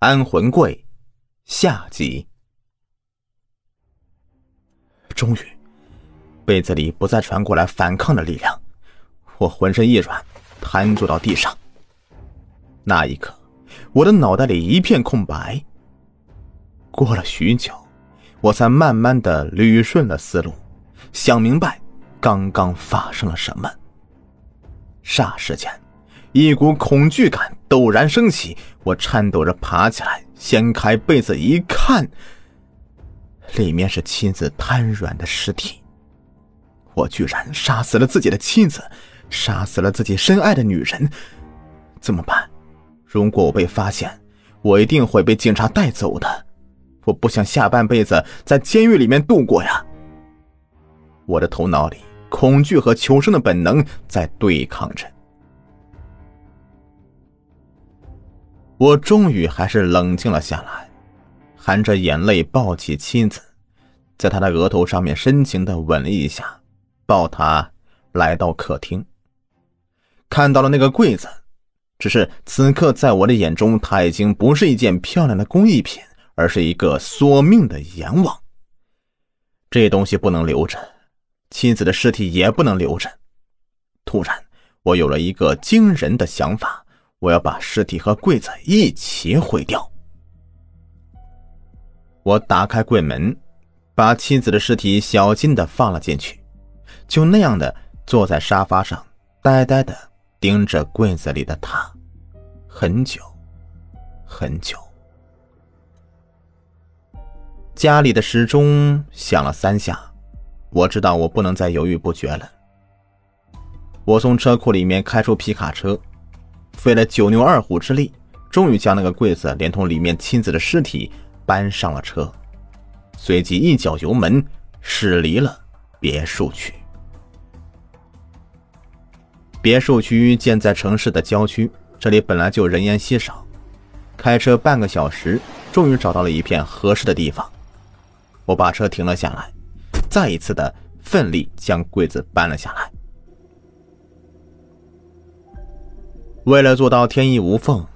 安魂柜下集。终于，被子里不再传过来反抗的力量，我浑身一软，瘫坐到地上。那一刻，我的脑袋里一片空白。过了许久，我才慢慢的捋顺了思路，想明白刚刚发生了什么。霎时间。一股恐惧感陡然升起，我颤抖着爬起来，掀开被子一看，里面是妻子瘫软的尸体。我居然杀死了自己的妻子，杀死了自己深爱的女人，怎么办？如果我被发现，我一定会被警察带走的。我不想下半辈子在监狱里面度过呀！我的头脑里，恐惧和求生的本能在对抗着。我终于还是冷静了下来，含着眼泪抱起妻子，在她的额头上面深情的吻了一下，抱她来到客厅，看到了那个柜子，只是此刻在我的眼中，它已经不是一件漂亮的工艺品，而是一个索命的阎王。这东西不能留着，妻子的尸体也不能留着。突然，我有了一个惊人的想法。我要把尸体和柜子一起毁掉。我打开柜门，把妻子的尸体小心的放了进去，就那样的坐在沙发上，呆呆的盯着柜子里的他，很久，很久。家里的时钟响了三下，我知道我不能再犹豫不决了。我从车库里面开出皮卡车。费了九牛二虎之力，终于将那个柜子连同里面亲子的尸体搬上了车，随即一脚油门驶离了别墅区。别墅区建在城市的郊区，这里本来就人烟稀少，开车半个小时，终于找到了一片合适的地方。我把车停了下来，再一次的奋力将柜子搬了下来。为了做到天衣无缝，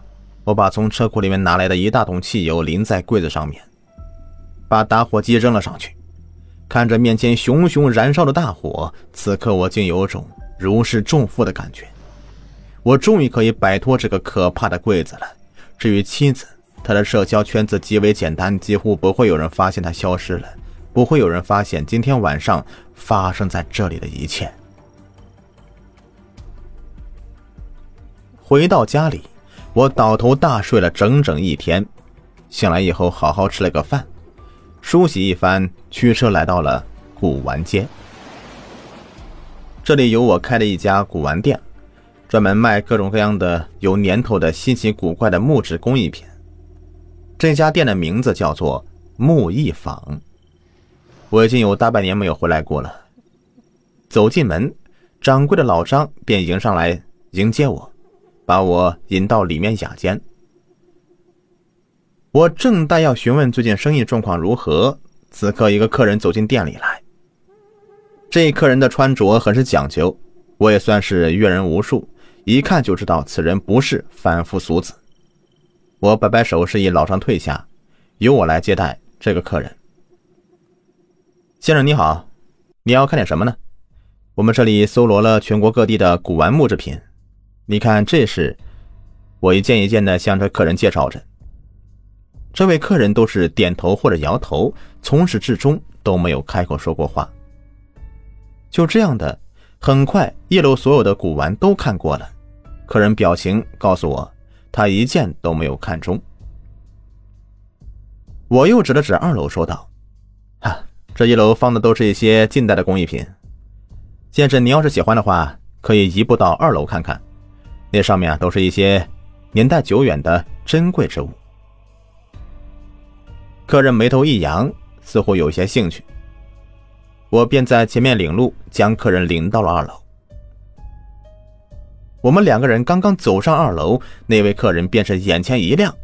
我把从车库里面拿来的一大桶汽油淋在柜子上面，把打火机扔了上去。看着面前熊熊燃烧的大火，此刻我竟有种如释重负的感觉。我终于可以摆脱这个可怕的柜子了。至于妻子，她的社交圈子极为简单，几乎不会有人发现她消失了，不会有人发现今天晚上发生在这里的一切。回到家里，我倒头大睡了整整一天。醒来以后，好好吃了个饭，梳洗一番，驱车来到了古玩街。这里有我开的一家古玩店，专门卖各种各样的有年头的稀奇古怪的木质工艺品。这家店的名字叫做木艺坊。我已经有大半年没有回来过了。走进门，掌柜的老张便迎上来迎接我。把我引到里面雅间，我正待要询问最近生意状况如何，此刻一个客人走进店里来。这一客人的穿着很是讲究，我也算是阅人无数，一看就知道此人不是凡夫俗子。我摆摆手示意老张退下，由我来接待这个客人。先生你好，你要看点什么呢？我们这里搜罗了全国各地的古玩木制品。你看，这是我一件一件的向这客人介绍着。这位客人都是点头或者摇头，从始至终都没有开口说过话。就这样的，很快一楼所有的古玩都看过了。客人表情告诉我，他一件都没有看中。我又指了指二楼，说道：“哈，这一楼放的都是一些近代的工艺品。先生，你要是喜欢的话，可以移步到二楼看看。”那上面啊，都是一些年代久远的珍贵之物。客人眉头一扬，似乎有些兴趣。我便在前面领路，将客人领到了二楼。我们两个人刚刚走上二楼，那位客人便是眼前一亮，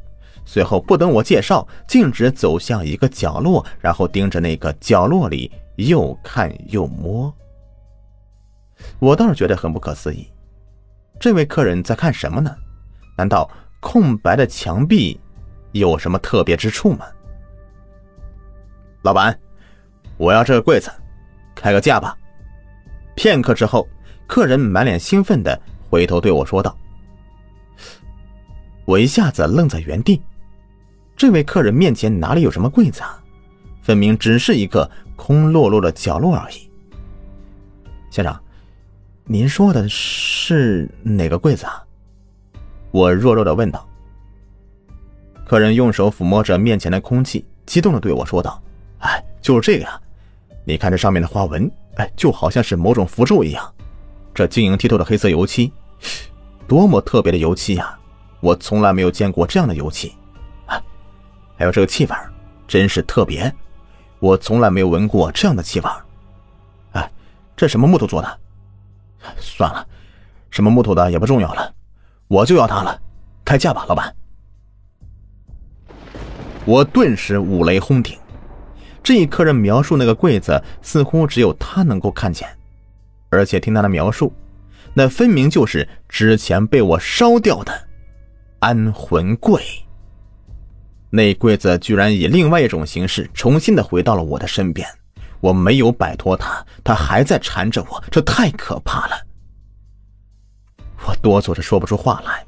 随后不等我介绍，径直走向一个角落，然后盯着那个角落里又看又摸。我倒是觉得很不可思议。这位客人在看什么呢？难道空白的墙壁有什么特别之处吗？老板，我要这个柜子，开个价吧。片刻之后，客人满脸兴奋的回头对我说道：“我一下子愣在原地。这位客人面前哪里有什么柜子啊？分明只是一个空落落的角落而已。”先生，您说的是哪个柜子啊？我弱弱的问道。客人用手抚摸着面前的空气，激动的对我说道：“哎，就是这个呀！你看这上面的花纹，哎，就好像是某种符咒一样。这晶莹剔透的黑色油漆，多么特别的油漆呀！我从来没有见过这样的油漆。啊，还有这个气味，真是特别，我从来没有闻过这样的气味。哎，这什么木头做的？算了，什么木头的也不重要了。”我就要它了，开价吧，老板！我顿时五雷轰顶，这一客人描述那个柜子，似乎只有他能够看见，而且听他的描述，那分明就是之前被我烧掉的安魂柜。那柜子居然以另外一种形式重新的回到了我的身边，我没有摆脱他，他还在缠着我，这太可怕了。我哆嗦着说不出话来，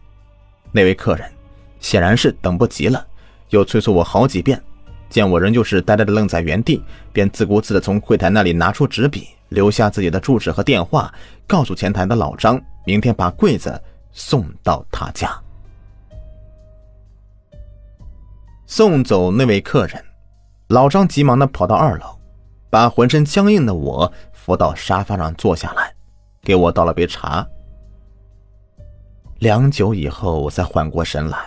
那位客人显然是等不及了，又催促我好几遍。见我仍旧是呆呆的愣在原地，便自顾自的从柜台那里拿出纸笔，留下自己的住址和电话，告诉前台的老张，明天把柜子送到他家。送走那位客人，老张急忙的跑到二楼，把浑身僵硬的我扶到沙发上坐下来，给我倒了杯茶。良久以后，我才缓过神来。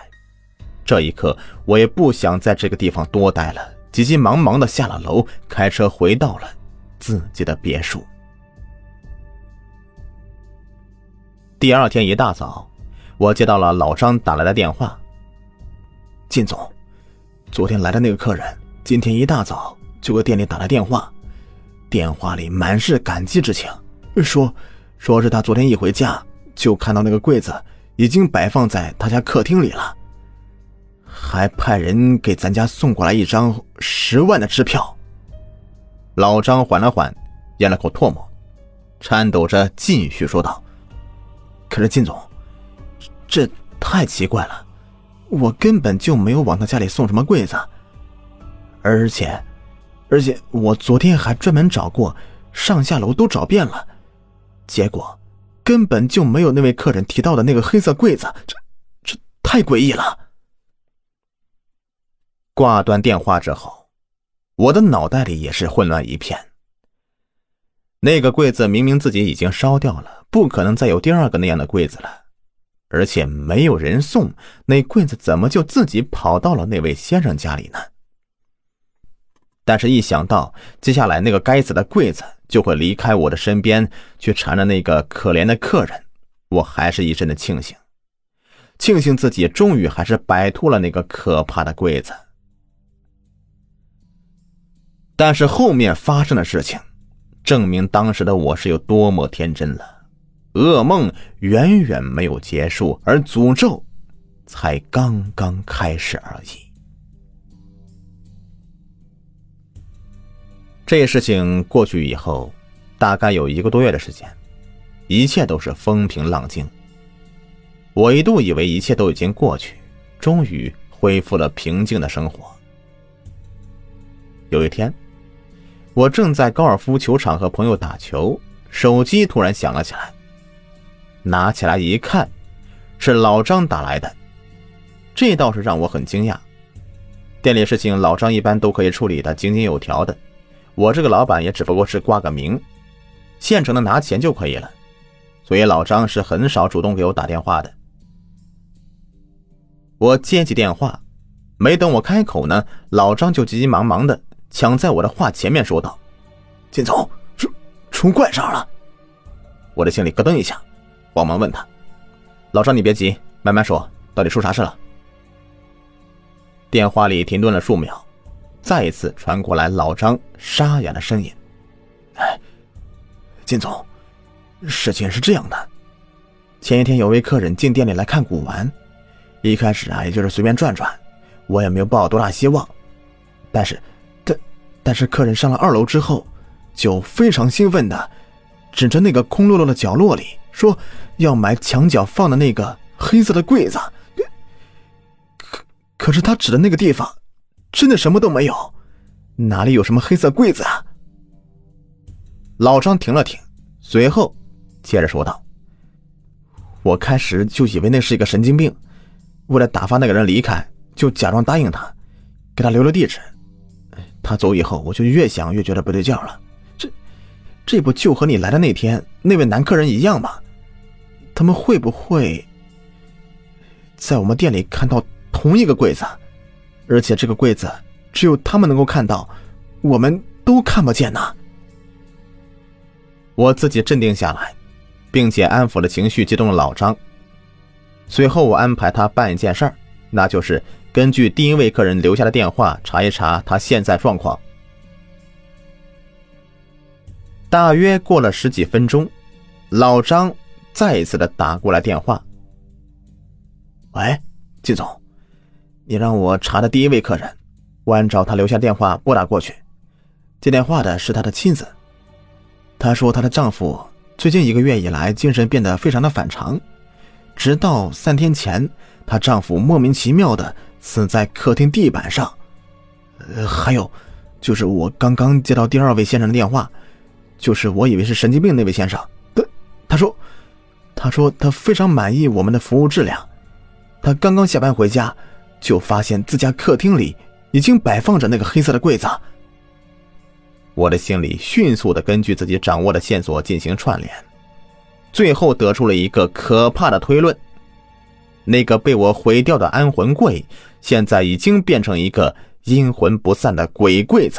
这一刻，我也不想在这个地方多待了，急急忙忙的下了楼，开车回到了自己的别墅。第二天一大早，我接到了老张打来的电话：“靳总，昨天来的那个客人，今天一大早就给店里打来电话，电话里满是感激之情，说说是他昨天一回家就看到那个柜子。”已经摆放在他家客厅里了，还派人给咱家送过来一张十万的支票。老张缓了缓，咽了口唾沫，颤抖着继续说道：“可是金总，这太奇怪了，我根本就没有往他家里送什么柜子，而且，而且我昨天还专门找过，上下楼都找遍了，结果。”根本就没有那位客人提到的那个黑色柜子，这这太诡异了。挂断电话之后，我的脑袋里也是混乱一片。那个柜子明明自己已经烧掉了，不可能再有第二个那样的柜子了，而且没有人送，那柜子怎么就自己跑到了那位先生家里呢？但是，一想到接下来那个该死的柜子就会离开我的身边，去缠着那个可怜的客人，我还是一阵的庆幸，庆幸自己终于还是摆脱了那个可怕的柜子。但是后面发生的事情，证明当时的我是有多么天真了。噩梦远远没有结束，而诅咒才刚刚开始而已。这事情过去以后，大概有一个多月的时间，一切都是风平浪静。我一度以为一切都已经过去，终于恢复了平静的生活。有一天，我正在高尔夫球场和朋友打球，手机突然响了起来。拿起来一看，是老张打来的，这倒是让我很惊讶。店里事情，老张一般都可以处理的井井有条的。我这个老板也只不过是挂个名，现成的拿钱就可以了，所以老张是很少主动给我打电话的。我接起电话，没等我开口呢，老张就急急忙忙的抢在我的话前面说道：“金总，出出怪事了！”我的心里咯噔一下，慌忙问他：“老张，你别急，慢慢说，到底出啥事了？”电话里停顿了数秒。再一次传过来老张沙哑的声音：“哎，金总，事情是这样的，前一天有位客人进店里来看古玩，一开始啊，也就是随便转转，我也没有抱多大希望。但是，但但是客人上了二楼之后，就非常兴奋的指着那个空落落的角落里说要买墙角放的那个黑色的柜子。可可是他指的那个地方，真的什么都没有，哪里有什么黑色柜子啊？老张停了停，随后接着说道：“我开始就以为那是一个神经病，为了打发那个人离开，就假装答应他，给他留了地址。”他走以后，我就越想越觉得不对劲了。这，这不就和你来的那天那位男客人一样吗？他们会不会在我们店里看到同一个柜子？而且这个柜子只有他们能够看到，我们都看不见呢。我自己镇定下来，并且安抚了情绪激动的老张。随后，我安排他办一件事儿，那就是。根据第一位客人留下的电话查一查他现在状况。大约过了十几分钟，老张再一次的打过来电话。喂，季总，你让我查的第一位客人，我按照他留下电话拨打过去。接电话的是他的妻子，她说她的丈夫最近一个月以来精神变得非常的反常，直到三天前，她丈夫莫名其妙的。死在客厅地板上，呃，还有，就是我刚刚接到第二位先生的电话，就是我以为是神经病那位先生，他他说，他说他非常满意我们的服务质量，他刚刚下班回家，就发现自家客厅里已经摆放着那个黑色的柜子。我的心里迅速的根据自己掌握的线索进行串联，最后得出了一个可怕的推论。那个被我毁掉的安魂柜，现在已经变成一个阴魂不散的鬼柜子。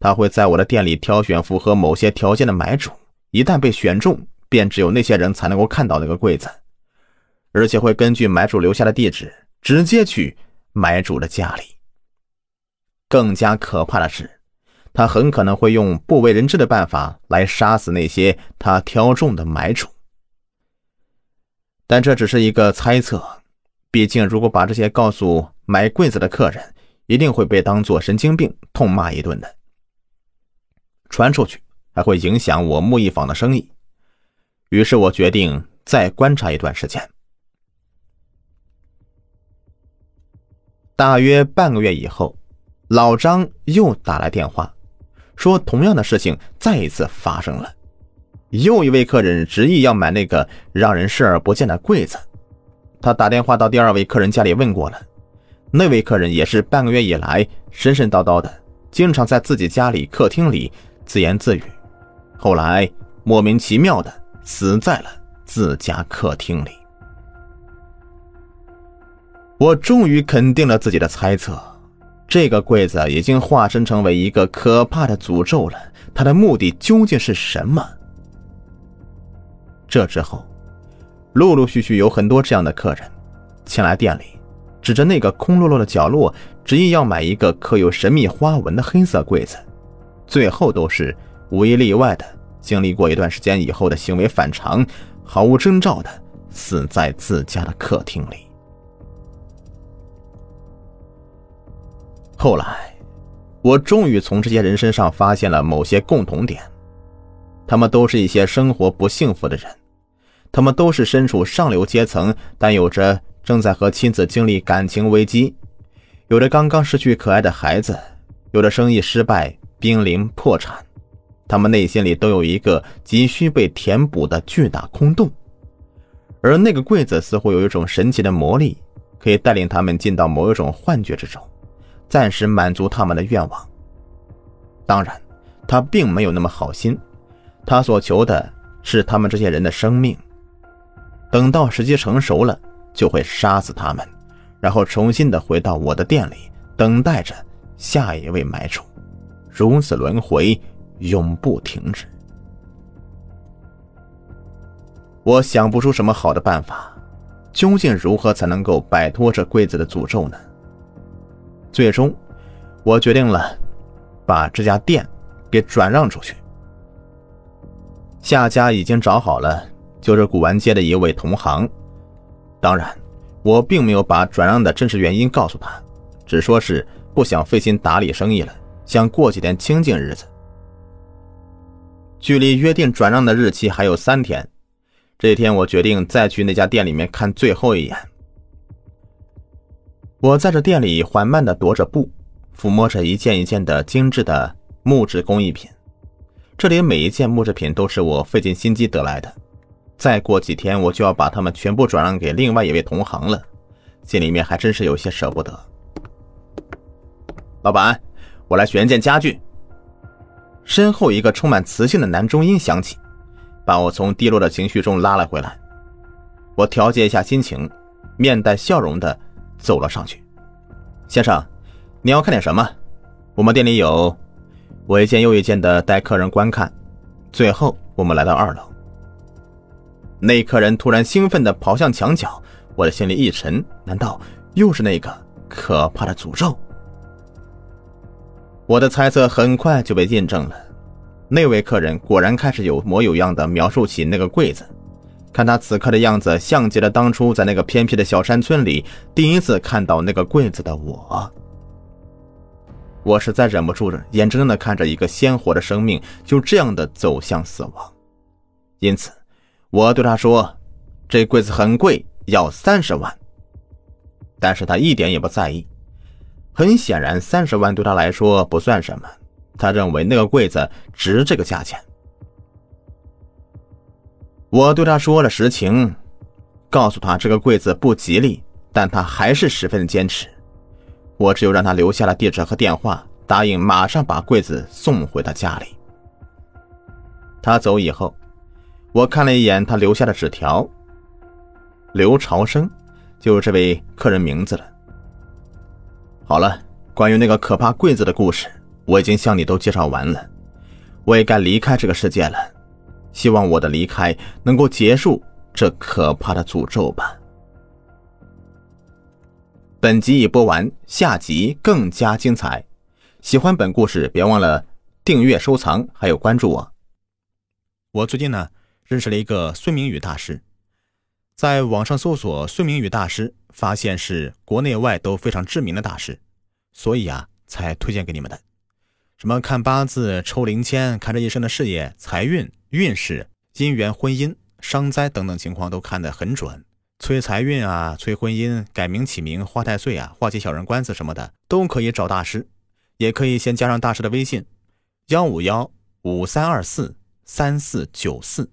他会在我的店里挑选符合某些条件的买主，一旦被选中，便只有那些人才能够看到那个柜子，而且会根据买主留下的地址，直接去买主的家里。更加可怕的是，他很可能会用不为人知的办法来杀死那些他挑中的买主。但这只是一个猜测，毕竟如果把这些告诉买柜子的客人，一定会被当作神经病痛骂一顿的。传出去还会影响我木艺坊的生意，于是我决定再观察一段时间。大约半个月以后，老张又打来电话，说同样的事情再一次发生了。又一位客人执意要买那个让人视而不见的柜子，他打电话到第二位客人家里问过了，那位客人也是半个月以来神神叨叨的，经常在自己家里客厅里自言自语，后来莫名其妙的死在了自家客厅里。我终于肯定了自己的猜测，这个柜子已经化身成为一个可怕的诅咒了，它的目的究竟是什么？这之后，陆陆续续有很多这样的客人前来店里，指着那个空落落的角落，执意要买一个刻有神秘花纹的黑色柜子。最后都是无一例外的，经历过一段时间以后的行为反常，毫无征兆的死在自家的客厅里。后来，我终于从这些人身上发现了某些共同点，他们都是一些生活不幸福的人。他们都是身处上流阶层，但有着正在和妻子经历感情危机，有着刚刚失去可爱的孩子，有着生意失败、濒临破产。他们内心里都有一个急需被填补的巨大空洞，而那个柜子似乎有一种神奇的魔力，可以带领他们进到某一种幻觉之中，暂时满足他们的愿望。当然，他并没有那么好心，他所求的是他们这些人的生命。等到时机成熟了，就会杀死他们，然后重新的回到我的店里，等待着下一位买主，如此轮回，永不停止。我想不出什么好的办法，究竟如何才能够摆脱这柜子的诅咒呢？最终，我决定了，把这家店给转让出去。下家已经找好了。就是古玩街的一位同行，当然，我并没有把转让的真实原因告诉他，只说是不想费心打理生意了，想过几天清静日子。距离约定转让的日期还有三天，这天我决定再去那家店里面看最后一眼。我在这店里缓慢地踱着步，抚摸着一件一件的精致的木质工艺品。这里每一件木制品都是我费尽心机得来的。再过几天，我就要把它们全部转让给另外一位同行了，心里面还真是有些舍不得。老板，我来选件家具。身后一个充满磁性的男中音响起，把我从低落的情绪中拉了回来。我调节一下心情，面带笑容的走了上去。先生，你要看点什么？我们店里有。我一件又一件的带客人观看，最后我们来到二楼。那客人突然兴奋的跑向墙角，我的心里一沉，难道又是那个可怕的诅咒？我的猜测很快就被印证了，那位客人果然开始有模有样的描述起那个柜子，看他此刻的样子，像极了当初在那个偏僻的小山村里第一次看到那个柜子的我。我实在忍不住了，眼睁睁的看着一个鲜活的生命就这样的走向死亡，因此，我对他说：“这柜子很贵，要三十万。”但是他一点也不在意。很显然，三十万对他来说不算什么，他认为那个柜子值这个价钱。我对他说了实情，告诉他这个柜子不吉利，但他还是十分的坚持。我只有让他留下了地址和电话，答应马上把柜子送回他家里。他走以后，我看了一眼他留下的纸条。刘朝生，就是这位客人名字了。好了，关于那个可怕柜子的故事，我已经向你都介绍完了。我也该离开这个世界了，希望我的离开能够结束这可怕的诅咒吧。本集已播完，下集更加精彩。喜欢本故事，别忘了订阅、收藏，还有关注我。我最近呢，认识了一个孙明宇大师，在网上搜索“孙明宇大师”，发现是国内外都非常知名的大师，所以啊，才推荐给你们的。什么看八字、抽灵签，看这一生的事业、财运、运势、姻缘、婚姻、伤灾等等情况，都看得很准。催财运啊，催婚姻，改名起名，化太岁啊，化解小人官司什么的，都可以找大师，也可以先加上大师的微信：幺五幺五三二四三四九四。